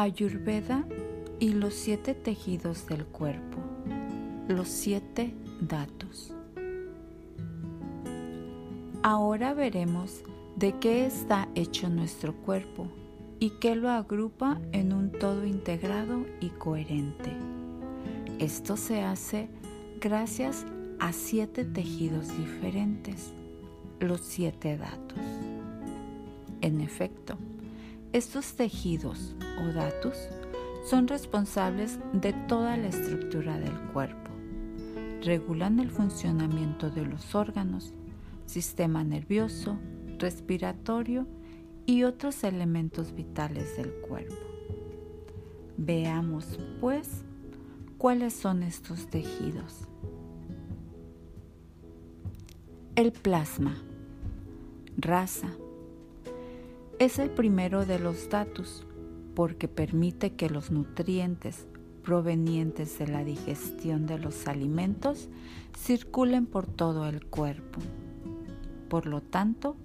Ayurveda y los siete tejidos del cuerpo, los siete datos. Ahora veremos de qué está hecho nuestro cuerpo y qué lo agrupa en un todo integrado y coherente. Esto se hace gracias a siete tejidos diferentes, los siete datos. En efecto, estos tejidos o datos son responsables de toda la estructura del cuerpo. Regulan el funcionamiento de los órganos, sistema nervioso, respiratorio y otros elementos vitales del cuerpo. Veamos, pues, cuáles son estos tejidos. El plasma, raza, es el primero de los datos porque permite que los nutrientes provenientes de la digestión de los alimentos circulen por todo el cuerpo. Por lo tanto,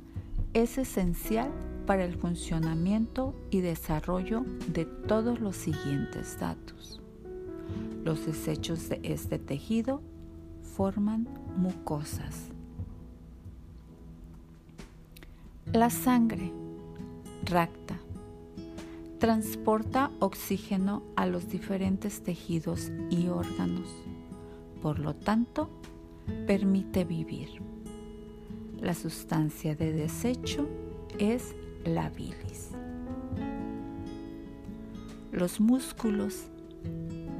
es esencial para el funcionamiento y desarrollo de todos los siguientes datos. Los desechos de este tejido forman mucosas. La sangre, racta, transporta oxígeno a los diferentes tejidos y órganos. Por lo tanto, permite vivir. La sustancia de desecho es la bilis. Los músculos,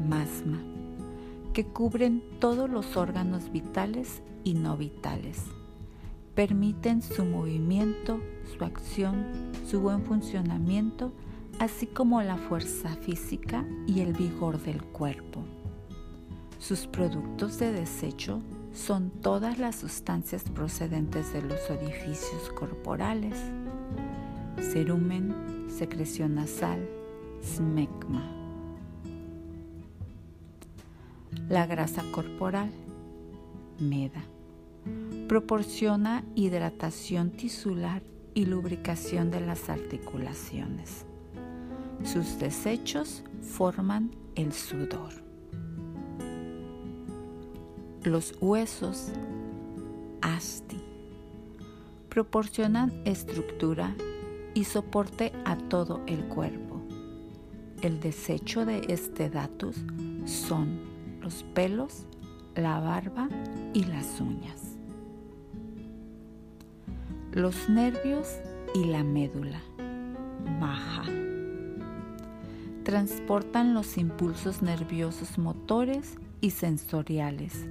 masma, que cubren todos los órganos vitales y no vitales. Permiten su movimiento, su acción, su buen funcionamiento, así como la fuerza física y el vigor del cuerpo. Sus productos de desecho son todas las sustancias procedentes de los orificios corporales, cerumen, secreción nasal, smegma. La grasa corporal, meda, proporciona hidratación tisular y lubricación de las articulaciones. Sus desechos forman el sudor. Los huesos, asti, proporcionan estructura y soporte a todo el cuerpo. El desecho de este datus son los pelos, la barba y las uñas. Los nervios y la médula, maja, transportan los impulsos nerviosos motores y sensoriales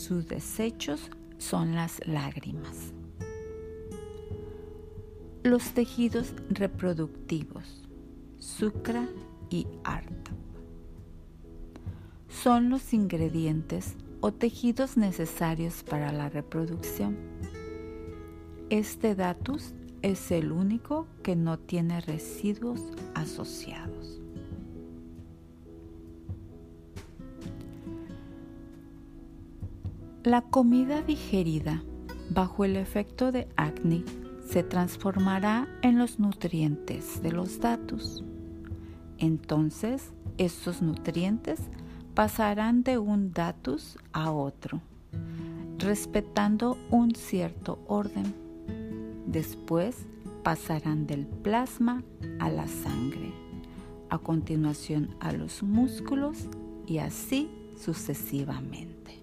sus desechos son las lágrimas. Los tejidos reproductivos, sucra y arta, son los ingredientes o tejidos necesarios para la reproducción. Este datus es el único que no tiene residuos asociados. La comida digerida bajo el efecto de Agni se transformará en los nutrientes de los datos. Entonces, estos nutrientes pasarán de un datus a otro, respetando un cierto orden. Después pasarán del plasma a la sangre, a continuación a los músculos y así sucesivamente.